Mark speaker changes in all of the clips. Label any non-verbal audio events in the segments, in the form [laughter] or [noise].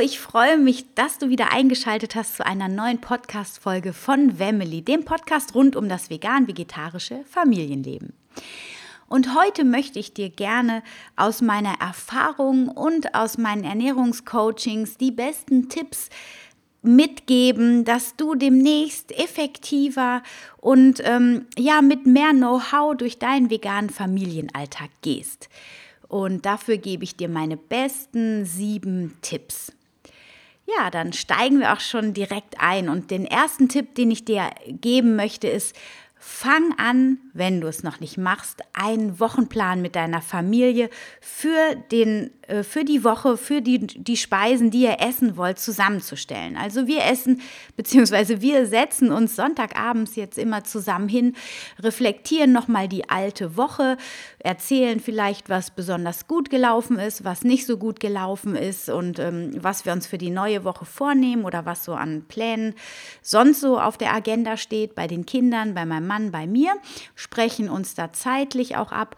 Speaker 1: Ich freue mich, dass du wieder eingeschaltet hast zu einer neuen Podcast-Folge von Family, dem Podcast rund um das vegan-vegetarische Familienleben. Und heute möchte ich dir gerne aus meiner Erfahrung und aus meinen Ernährungscoachings die besten Tipps mitgeben, dass du demnächst effektiver und ähm, ja mit mehr Know-how durch deinen veganen Familienalltag gehst. Und dafür gebe ich dir meine besten sieben Tipps. Ja, dann steigen wir auch schon direkt ein. Und den ersten Tipp, den ich dir geben möchte, ist, fang an, wenn du es noch nicht machst, einen Wochenplan mit deiner Familie für den äh, für die Woche, für die, die Speisen, die ihr essen wollt, zusammenzustellen. Also wir essen, [laughs] beziehungsweise wir setzen uns Sonntagabends jetzt immer zusammen hin, reflektieren nochmal die alte Woche, erzählen vielleicht, was besonders gut gelaufen ist, was nicht so gut gelaufen ist und ähm, was wir uns für die neue Woche vornehmen oder was so an Plänen sonst so auf der Agenda steht, bei den Kindern, bei meinem Mann, bei mir, sprechen uns da zeitlich auch ab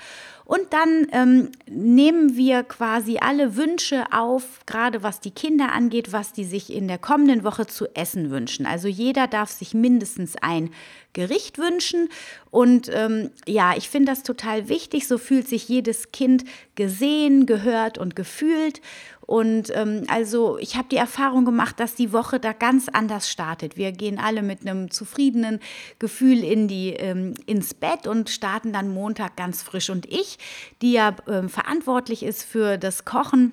Speaker 1: und dann ähm, nehmen wir quasi alle Wünsche auf, gerade was die Kinder angeht, was die sich in der kommenden Woche zu essen wünschen. Also jeder darf sich mindestens ein Gericht wünschen. Und ähm, ja, ich finde das total wichtig. So fühlt sich jedes Kind gesehen, gehört und gefühlt. Und ähm, also ich habe die Erfahrung gemacht, dass die Woche da ganz anders startet. Wir gehen alle mit einem zufriedenen Gefühl in die, ähm, ins Bett und starten dann Montag ganz frisch. Und ich, die ja ähm, verantwortlich ist für das Kochen,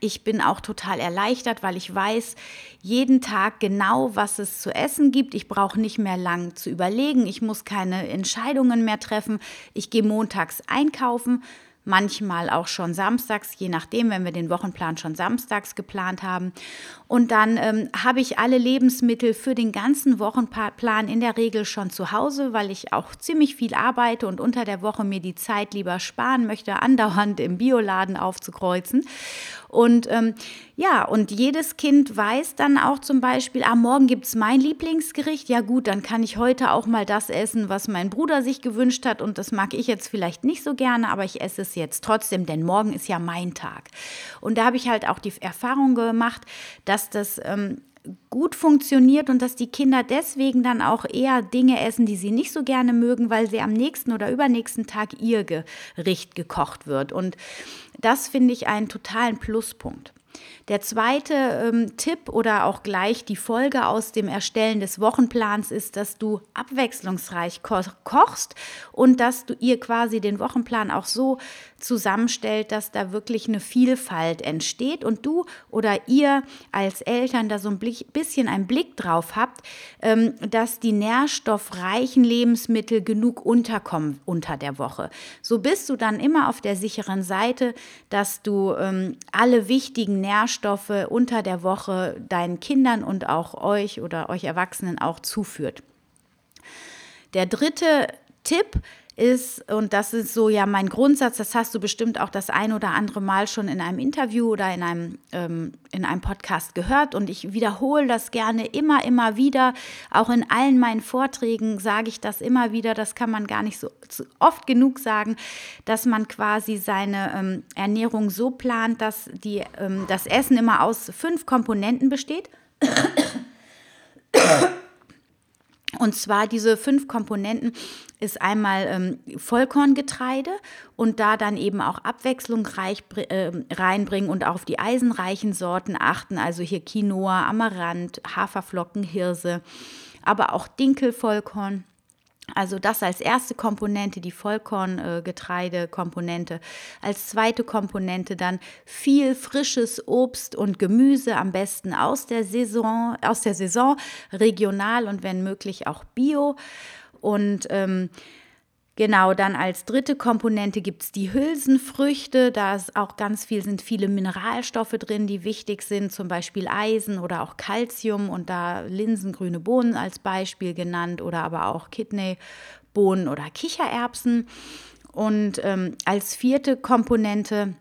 Speaker 1: ich bin auch total erleichtert, weil ich weiß jeden Tag genau, was es zu essen gibt. Ich brauche nicht mehr lang zu überlegen. Ich muss keine Entscheidungen mehr treffen. Ich gehe montags einkaufen, manchmal auch schon samstags, je nachdem, wenn wir den Wochenplan schon samstags geplant haben. Und dann ähm, habe ich alle Lebensmittel für den ganzen Wochenplan in der Regel schon zu Hause, weil ich auch ziemlich viel arbeite und unter der Woche mir die Zeit lieber sparen möchte, [laughs] andauernd im Bioladen aufzukreuzen. Und ähm, ja, und jedes Kind weiß dann auch zum Beispiel, ah, Morgen gibt es mein Lieblingsgericht. Ja gut, dann kann ich heute auch mal das essen, was mein Bruder sich gewünscht hat. Und das mag ich jetzt vielleicht nicht so gerne, aber ich esse es jetzt trotzdem, denn morgen ist ja mein Tag. Und da habe ich halt auch die Erfahrung gemacht, dass das ähm, gut funktioniert und dass die Kinder deswegen dann auch eher Dinge essen, die sie nicht so gerne mögen, weil sie am nächsten oder übernächsten Tag ihr Gericht gekocht wird. Und das finde ich einen totalen Pluspunkt. Der zweite ähm, Tipp oder auch gleich die Folge aus dem Erstellen des Wochenplans ist, dass du abwechslungsreich ko kochst und dass du ihr quasi den Wochenplan auch so zusammenstellt, dass da wirklich eine Vielfalt entsteht und du oder ihr als Eltern da so ein bisschen einen Blick drauf habt, ähm, dass die nährstoffreichen Lebensmittel genug unterkommen unter der Woche. So bist du dann immer auf der sicheren Seite, dass du ähm, alle wichtigen Nährstoffe unter der Woche deinen Kindern und auch euch oder euch Erwachsenen auch zuführt. Der dritte Tipp ist, und das ist so ja mein Grundsatz, das hast du bestimmt auch das ein oder andere Mal schon in einem Interview oder in einem, ähm, in einem Podcast gehört und ich wiederhole das gerne immer, immer wieder. Auch in allen meinen Vorträgen sage ich das immer wieder, das kann man gar nicht so oft genug sagen, dass man quasi seine ähm, Ernährung so plant, dass die, ähm, das Essen immer aus fünf Komponenten besteht. Und zwar diese fünf Komponenten ist einmal ähm, Vollkorngetreide und da dann eben auch abwechslungsreich äh, reinbringen und auf die eisenreichen Sorten achten, also hier Quinoa, Amaranth, Haferflocken, Hirse, aber auch Dinkelvollkorn also das als erste Komponente, die Vollkorngetreidekomponente. als zweite Komponente dann viel frisches Obst und Gemüse, am besten aus der Saison, aus der Saison regional und wenn möglich auch bio. Und ähm, Genau, dann als dritte Komponente gibt es die Hülsenfrüchte. Da ist auch ganz viel, sind viele Mineralstoffe drin, die wichtig sind, zum Beispiel Eisen oder auch Calcium und da linsengrüne Bohnen als Beispiel genannt oder aber auch Kidneybohnen oder Kichererbsen. Und ähm, als vierte Komponente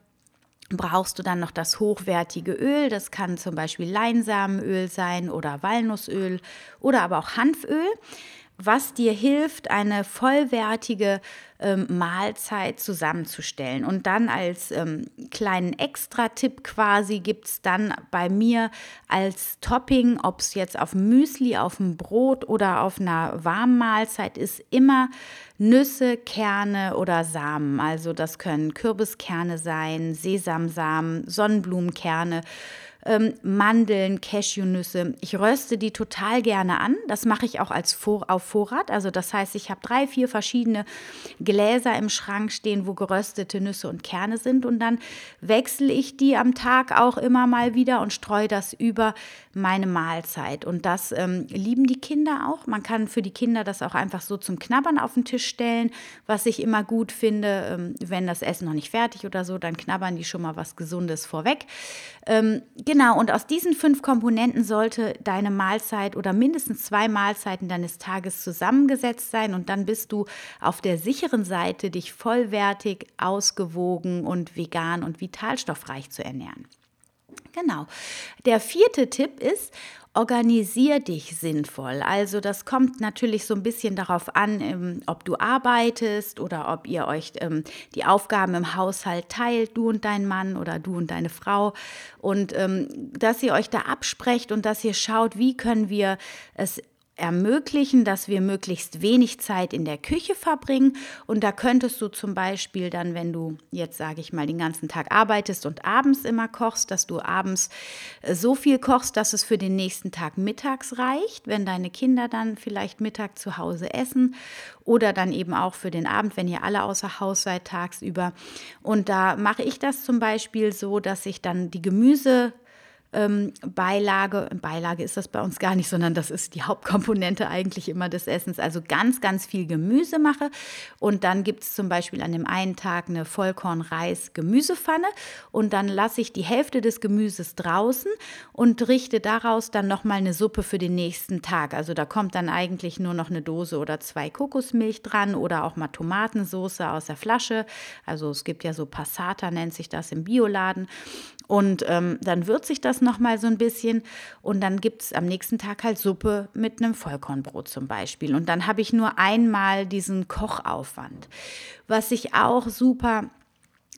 Speaker 1: brauchst du dann noch das hochwertige Öl. Das kann zum Beispiel Leinsamenöl sein oder Walnussöl oder aber auch Hanföl was dir hilft, eine vollwertige ähm, Mahlzeit zusammenzustellen. Und dann als ähm, kleinen Extra-Tipp quasi gibt es dann bei mir als Topping, ob es jetzt auf Müsli, auf dem Brot oder auf einer warmen Mahlzeit ist, immer Nüsse, Kerne oder Samen. Also das können Kürbiskerne sein, Sesamsamen, Sonnenblumenkerne ähm, Mandeln, Cashewnüsse. Ich röste die total gerne an. Das mache ich auch als Vor auf Vorrat. Also das heißt, ich habe drei, vier verschiedene Gläser im Schrank stehen, wo geröstete Nüsse und Kerne sind. Und dann wechsle ich die am Tag auch immer mal wieder und streue das über meine Mahlzeit. Und das ähm, lieben die Kinder auch. Man kann für die Kinder das auch einfach so zum Knabbern auf den Tisch stellen, was ich immer gut finde. Ähm, wenn das Essen noch nicht fertig oder so, dann knabbern die schon mal was Gesundes vorweg. Ähm, genau, und aus diesen fünf Komponenten sollte deine Mahlzeit oder mindestens zwei Mahlzeiten deines Tages zusammengesetzt sein. Und dann bist du auf der sicheren Seite, dich vollwertig, ausgewogen und vegan und vitalstoffreich zu ernähren. Genau. Der vierte Tipp ist, organisier dich sinnvoll. Also das kommt natürlich so ein bisschen darauf an, ähm, ob du arbeitest oder ob ihr euch ähm, die Aufgaben im Haushalt teilt, du und dein Mann oder du und deine Frau. Und ähm, dass ihr euch da absprecht und dass ihr schaut, wie können wir es ermöglichen, dass wir möglichst wenig Zeit in der Küche verbringen. Und da könntest du zum Beispiel dann, wenn du jetzt, sage ich mal, den ganzen Tag arbeitest und abends immer kochst, dass du abends äh, so viel kochst, dass es für den nächsten Tag mittags reicht, wenn deine Kinder dann vielleicht Mittag zu Hause essen oder dann eben auch für den Abend, wenn ihr alle außer Haus seid tagsüber. Und da mache ich das zum Beispiel so, dass ich dann die Gemüse ähm, Beilage. Beilage ist das bei uns gar nicht, sondern das ist die Hauptkomponente eigentlich immer des Essens. Also ganz, ganz viel Gemüse mache. Und dann gibt es zum Beispiel an dem einen Tag eine Vollkorn-Reis-Gemüsepfanne. Und dann lasse ich die Hälfte des Gemüses draußen und richte daraus dann nochmal eine Suppe für den nächsten Tag. Also da kommt dann eigentlich nur noch eine Dose oder zwei Kokosmilch dran oder auch mal Tomatensauce aus der Flasche. Also es gibt ja so Passata, nennt sich das im Bioladen. Und ähm, dann würze ich das nochmal so ein bisschen und dann gibt es am nächsten Tag halt Suppe mit einem Vollkornbrot zum Beispiel. Und dann habe ich nur einmal diesen Kochaufwand. Was ich auch super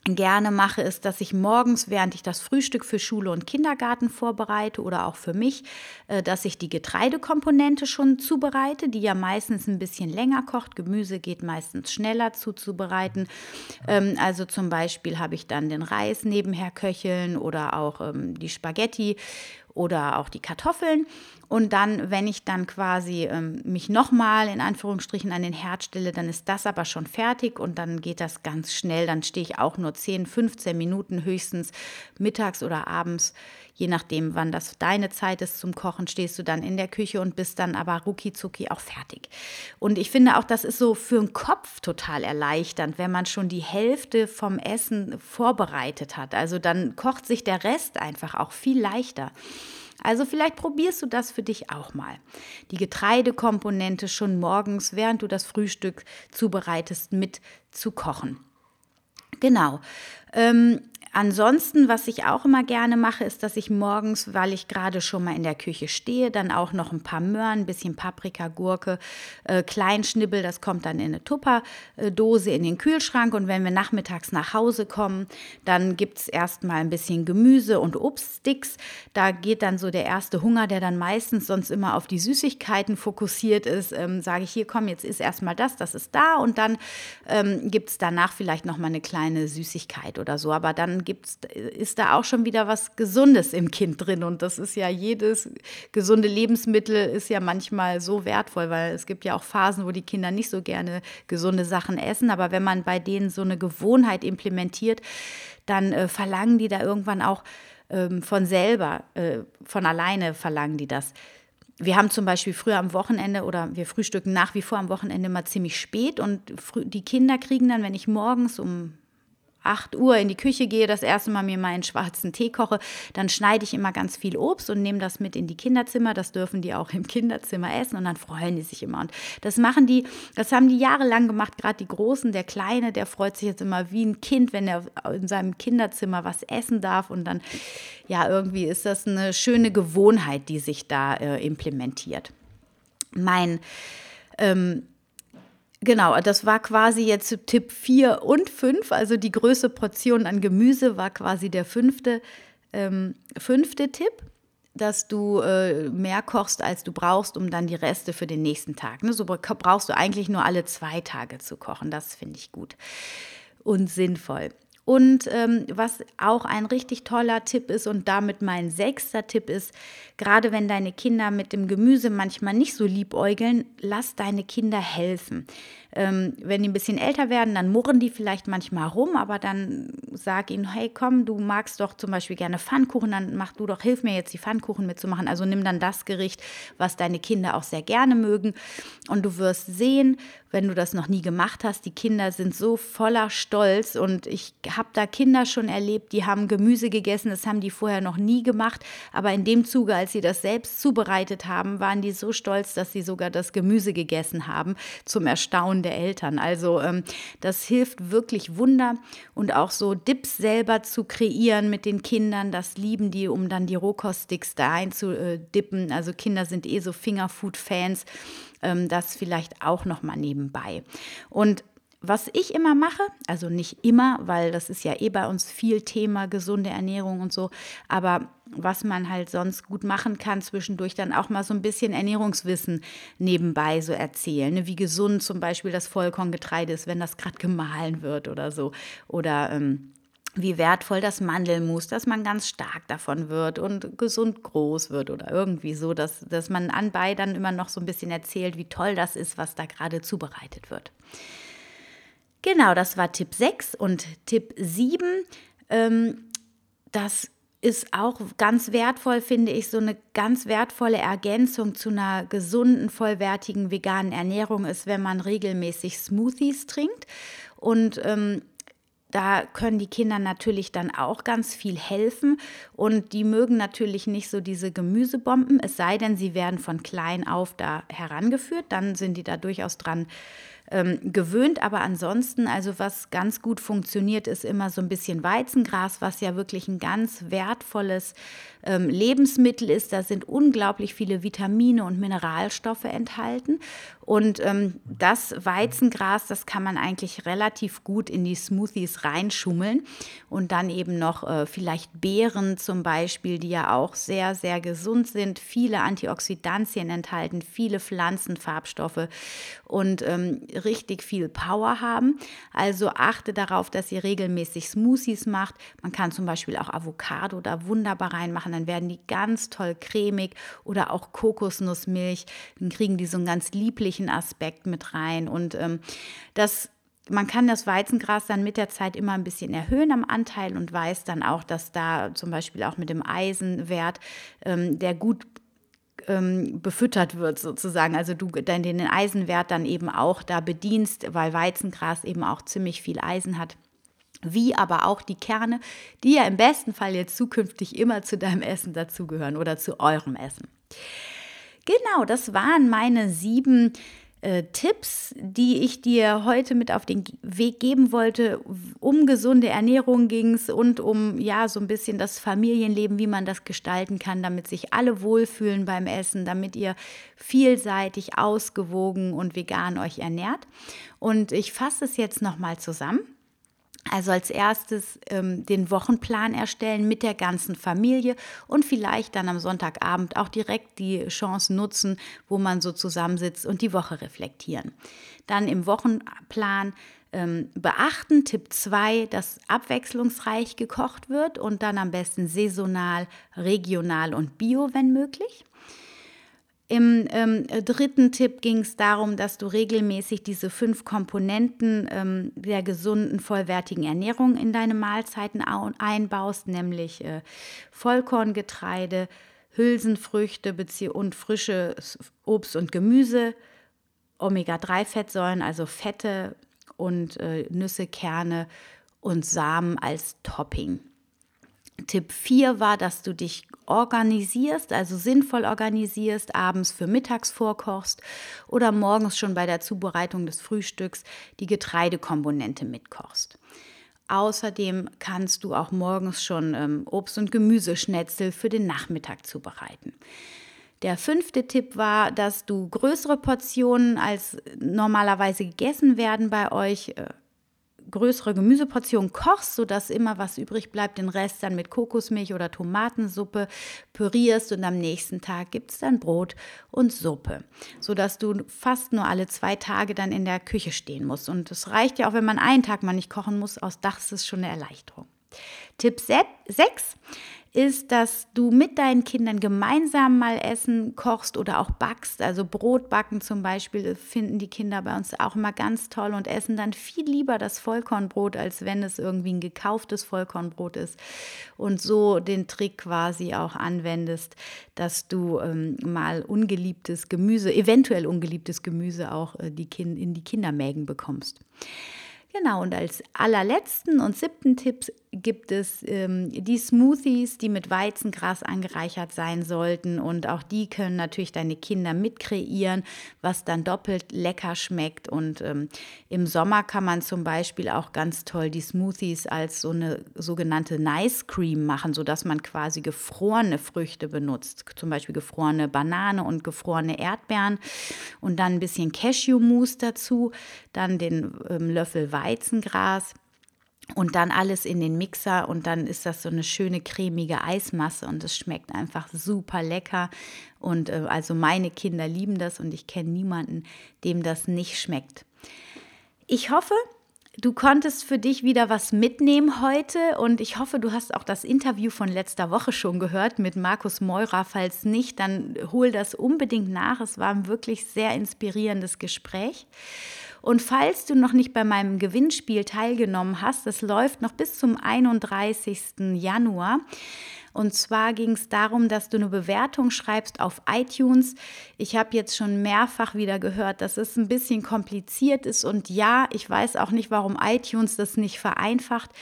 Speaker 1: gerne mache, ist, dass ich morgens, während ich das Frühstück für Schule und Kindergarten vorbereite oder auch für mich, äh, dass ich die Getreidekomponente schon zubereite, die ja meistens ein bisschen länger kocht. Gemüse geht meistens schneller zuzubereiten. Ähm, also zum Beispiel habe ich dann den Reis nebenher köcheln oder auch ähm, die Spaghetti oder auch die Kartoffeln. Und dann, wenn ich dann quasi ähm, mich nochmal in Anführungsstrichen an den Herd stelle, dann ist das aber schon fertig und dann geht das ganz schnell. Dann stehe ich auch nur 10, 15 Minuten höchstens mittags oder abends, je nachdem, wann das deine Zeit ist zum Kochen, stehst du dann in der Küche und bist dann aber rucki zucki auch fertig. Und ich finde auch, das ist so für den Kopf total erleichternd, wenn man schon die Hälfte vom Essen vorbereitet hat. Also dann kocht sich der Rest einfach auch viel leichter. Also vielleicht probierst du das für dich auch mal. Die Getreidekomponente schon morgens, während du das Frühstück zubereitest, mit zu kochen. Genau. Ähm, Ansonsten, was ich auch immer gerne mache, ist, dass ich morgens, weil ich gerade schon mal in der Küche stehe, dann auch noch ein paar Möhren, ein bisschen Paprika, Gurke, äh, Kleinschnibbel, das kommt dann in eine Tupperdose in den Kühlschrank und wenn wir nachmittags nach Hause kommen, dann gibt es erstmal ein bisschen Gemüse und Obststicks. Da geht dann so der erste Hunger, der dann meistens sonst immer auf die Süßigkeiten fokussiert ist, ähm, sage ich, hier komm, jetzt ist erstmal das, das ist da und dann ähm, gibt es danach vielleicht noch mal eine kleine Süßigkeit oder so, aber dann gibt's, ist da auch schon wieder was Gesundes im Kind drin. Und das ist ja jedes gesunde Lebensmittel ist ja manchmal so wertvoll, weil es gibt ja auch Phasen, wo die Kinder nicht so gerne gesunde Sachen essen. Aber wenn man bei denen so eine Gewohnheit implementiert, dann äh, verlangen die da irgendwann auch ähm, von selber, äh, von alleine verlangen die das. wir haben zum Beispiel früher am Wochenende oder wir frühstücken nach wie vor am Wochenende mal ziemlich spät und die Kinder kriegen dann, wenn ich morgens um 8 Uhr in die Küche gehe, das erste Mal mir meinen schwarzen Tee koche, dann schneide ich immer ganz viel Obst und nehme das mit in die Kinderzimmer. Das dürfen die auch im Kinderzimmer essen und dann freuen die sich immer. Und das machen die, das haben die jahrelang gemacht, gerade die Großen, der Kleine, der freut sich jetzt immer wie ein Kind, wenn er in seinem Kinderzimmer was essen darf. Und dann, ja, irgendwie ist das eine schöne Gewohnheit, die sich da äh, implementiert. Mein ähm, Genau, das war quasi jetzt Tipp 4 und 5, also die größte Portion an Gemüse war quasi der fünfte, ähm, fünfte Tipp, dass du äh, mehr kochst, als du brauchst, um dann die Reste für den nächsten Tag. Ne? So brauchst du eigentlich nur alle zwei Tage zu kochen, das finde ich gut und sinnvoll. Und ähm, was auch ein richtig toller Tipp ist und damit mein sechster Tipp ist, gerade wenn deine Kinder mit dem Gemüse manchmal nicht so liebäugeln, lass deine Kinder helfen. Ähm, wenn die ein bisschen älter werden, dann murren die vielleicht manchmal rum, aber dann sag ihnen, hey komm, du magst doch zum Beispiel gerne Pfannkuchen, dann mach du doch, hilf mir jetzt die Pfannkuchen mitzumachen. Also nimm dann das Gericht, was deine Kinder auch sehr gerne mögen. Und du wirst sehen, wenn du das noch nie gemacht hast, die Kinder sind so voller Stolz und ich habe da Kinder schon erlebt, die haben Gemüse gegessen, das haben die vorher noch nie gemacht, aber in dem Zuge, als sie das selbst zubereitet haben, waren die so stolz, dass sie sogar das Gemüse gegessen haben, zum Erstaunen der Eltern. Also ähm, das hilft wirklich Wunder und auch so Dips selber zu kreieren mit den Kindern, das lieben die, um dann die Rohkoststicks da einzudippen. Also Kinder sind eh so Fingerfood-Fans, ähm, das vielleicht auch noch mal nebenbei. Und was ich immer mache, also nicht immer, weil das ist ja eh bei uns viel Thema gesunde Ernährung und so, aber was man halt sonst gut machen kann, zwischendurch dann auch mal so ein bisschen Ernährungswissen nebenbei so erzählen. Ne? Wie gesund zum Beispiel das Vollkorngetreide ist, wenn das gerade gemahlen wird oder so. Oder ähm, wie wertvoll das Mandelmus, dass man ganz stark davon wird und gesund groß wird oder irgendwie so, dass, dass man anbei dann immer noch so ein bisschen erzählt, wie toll das ist, was da gerade zubereitet wird. Genau, das war Tipp 6 und Tipp 7. Ähm, das ist auch ganz wertvoll, finde ich, so eine ganz wertvolle Ergänzung zu einer gesunden, vollwertigen veganen Ernährung ist, wenn man regelmäßig Smoothies trinkt. Und ähm, da können die Kinder natürlich dann auch ganz viel helfen und die mögen natürlich nicht so diese Gemüsebomben, es sei denn, sie werden von klein auf da herangeführt, dann sind die da durchaus dran ähm, gewöhnt. Aber ansonsten, also was ganz gut funktioniert, ist immer so ein bisschen Weizengras, was ja wirklich ein ganz wertvolles ähm, Lebensmittel ist. Da sind unglaublich viele Vitamine und Mineralstoffe enthalten. Und ähm, das Weizengras, das kann man eigentlich relativ gut in die Smoothies reinschummeln. Und dann eben noch äh, vielleicht Beeren zum Beispiel, die ja auch sehr, sehr gesund sind, viele Antioxidantien enthalten, viele Pflanzenfarbstoffe und ähm, richtig viel Power haben. Also achte darauf, dass ihr regelmäßig Smoothies macht. Man kann zum Beispiel auch Avocado da wunderbar reinmachen, dann werden die ganz toll cremig oder auch Kokosnussmilch. Dann kriegen die so einen ganz lieblichen Aspekt mit rein. Und ähm, das man kann das Weizengras dann mit der Zeit immer ein bisschen erhöhen am Anteil und weiß dann auch, dass da zum Beispiel auch mit dem Eisenwert, ähm, der gut ähm, befüttert wird sozusagen. Also du dann den Eisenwert dann eben auch da bedienst, weil Weizengras eben auch ziemlich viel Eisen hat wie aber auch die Kerne, die ja im besten Fall jetzt zukünftig immer zu deinem Essen dazugehören oder zu eurem Essen. Genau, das waren meine sieben äh, Tipps, die ich dir heute mit auf den Weg geben wollte. Um gesunde Ernährung ging es und um ja so ein bisschen das Familienleben, wie man das gestalten kann, damit sich alle wohlfühlen beim Essen, damit ihr vielseitig, ausgewogen und vegan euch ernährt. Und ich fasse es jetzt nochmal zusammen. Also als erstes ähm, den Wochenplan erstellen mit der ganzen Familie und vielleicht dann am Sonntagabend auch direkt die Chance nutzen, wo man so zusammensitzt und die Woche reflektieren. Dann im Wochenplan ähm, beachten, Tipp 2, dass abwechslungsreich gekocht wird und dann am besten saisonal, regional und bio, wenn möglich. Im ähm, dritten Tipp ging es darum, dass du regelmäßig diese fünf Komponenten ähm, der gesunden, vollwertigen Ernährung in deine Mahlzeiten einbaust, nämlich äh, Vollkorngetreide, Hülsenfrüchte und frisches Obst und Gemüse, Omega-3-Fettsäuren, also Fette und äh, Nüsse, Kerne und Samen als Topping. Tipp 4 war, dass du dich organisierst, also sinnvoll organisierst, abends für mittags vorkochst oder morgens schon bei der Zubereitung des Frühstücks die Getreidekomponente mitkochst. Außerdem kannst du auch morgens schon ähm, Obst- und Gemüseschnetzel für den Nachmittag zubereiten. Der fünfte Tipp war, dass du größere Portionen als normalerweise gegessen werden bei euch äh, größere Gemüseportion kochst, sodass immer was übrig bleibt, den Rest dann mit Kokosmilch oder Tomatensuppe pürierst und am nächsten Tag gibt es dann Brot und Suppe, sodass du fast nur alle zwei Tage dann in der Küche stehen musst. Und es reicht ja auch, wenn man einen Tag mal nicht kochen muss, aus Dach ist es schon eine Erleichterung. Tipp 6 ist, dass du mit deinen Kindern gemeinsam mal Essen kochst oder auch backst. Also Brot backen zum Beispiel finden die Kinder bei uns auch immer ganz toll und essen dann viel lieber das Vollkornbrot, als wenn es irgendwie ein gekauftes Vollkornbrot ist. Und so den Trick quasi auch anwendest, dass du ähm, mal ungeliebtes Gemüse, eventuell ungeliebtes Gemüse auch äh, die kind, in die Kindermägen bekommst. Genau, und als allerletzten und siebten Tipp gibt es ähm, die Smoothies, die mit Weizengras angereichert sein sollten. Und auch die können natürlich deine Kinder mitkreieren, was dann doppelt lecker schmeckt. Und ähm, im Sommer kann man zum Beispiel auch ganz toll die Smoothies als so eine sogenannte Nice Cream machen, sodass man quasi gefrorene Früchte benutzt. Zum Beispiel gefrorene Banane und gefrorene Erdbeeren. Und dann ein bisschen Cashew-Mousse dazu, dann den ähm, Löffel Weizen Weizengras und dann alles in den Mixer und dann ist das so eine schöne cremige Eismasse und es schmeckt einfach super lecker. Und äh, also meine Kinder lieben das und ich kenne niemanden, dem das nicht schmeckt. Ich hoffe, du konntest für dich wieder was mitnehmen heute und ich hoffe, du hast auch das Interview von letzter Woche schon gehört mit Markus Meurer. Falls nicht, dann hol das unbedingt nach. Es war ein wirklich sehr inspirierendes Gespräch. Und falls du noch nicht bei meinem Gewinnspiel teilgenommen hast, das läuft noch bis zum 31. Januar. Und zwar ging es darum, dass du eine Bewertung schreibst auf iTunes. Ich habe jetzt schon mehrfach wieder gehört, dass es ein bisschen kompliziert ist. Und ja, ich weiß auch nicht, warum iTunes das nicht vereinfacht.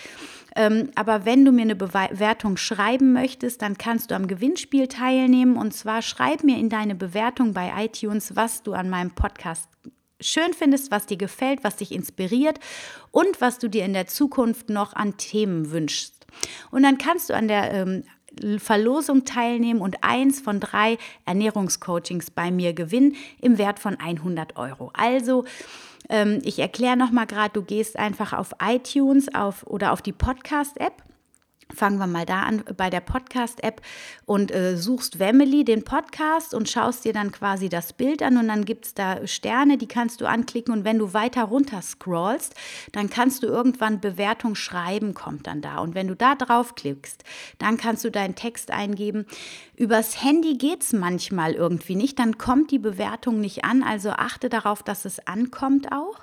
Speaker 1: Ähm, aber wenn du mir eine Bewertung schreiben möchtest, dann kannst du am Gewinnspiel teilnehmen. Und zwar schreib mir in deine Bewertung bei iTunes, was du an meinem Podcast schön findest, was dir gefällt, was dich inspiriert und was du dir in der Zukunft noch an Themen wünschst. Und dann kannst du an der ähm, Verlosung teilnehmen und eins von drei Ernährungscoachings bei mir gewinnen im Wert von 100 Euro. Also ähm, ich erkläre nochmal gerade, du gehst einfach auf iTunes auf, oder auf die Podcast-App Fangen wir mal da an bei der Podcast-App und äh, suchst Wemily, den Podcast, und schaust dir dann quasi das Bild an und dann gibt es da Sterne, die kannst du anklicken und wenn du weiter runter scrollst, dann kannst du irgendwann Bewertung schreiben, kommt dann da. Und wenn du da draufklickst, dann kannst du deinen Text eingeben. Übers Handy geht es manchmal irgendwie nicht, dann kommt die Bewertung nicht an, also achte darauf, dass es ankommt auch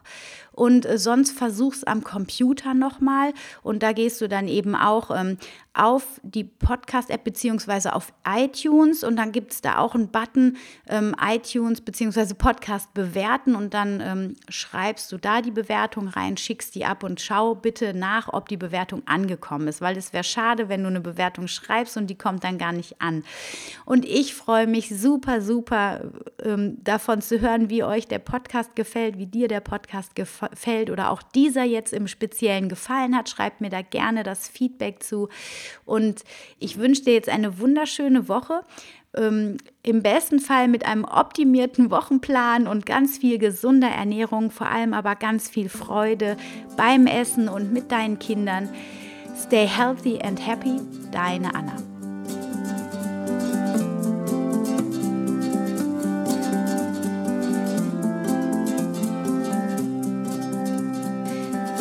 Speaker 1: und äh, sonst versuch's am Computer nochmal und da gehst du dann eben auch ähm, auf die Podcast-App beziehungsweise auf iTunes. Und dann gibt es da auch einen Button ähm, iTunes beziehungsweise Podcast bewerten. Und dann ähm, schreibst du da die Bewertung rein, schickst die ab und schau bitte nach, ob die Bewertung angekommen ist, weil es wäre schade, wenn du eine Bewertung schreibst und die kommt dann gar nicht an. Und ich freue mich super, super ähm, davon zu hören, wie euch der Podcast gefällt, wie dir der Podcast gefällt oder auch dieser jetzt im Speziellen gefallen hat. Schreibt mir da gerne das Feedback zu. Und ich wünsche dir jetzt eine wunderschöne Woche. Ähm, Im besten Fall mit einem optimierten Wochenplan und ganz viel gesunder Ernährung, vor allem aber ganz viel Freude beim Essen und mit deinen Kindern. Stay healthy and happy, deine Anna.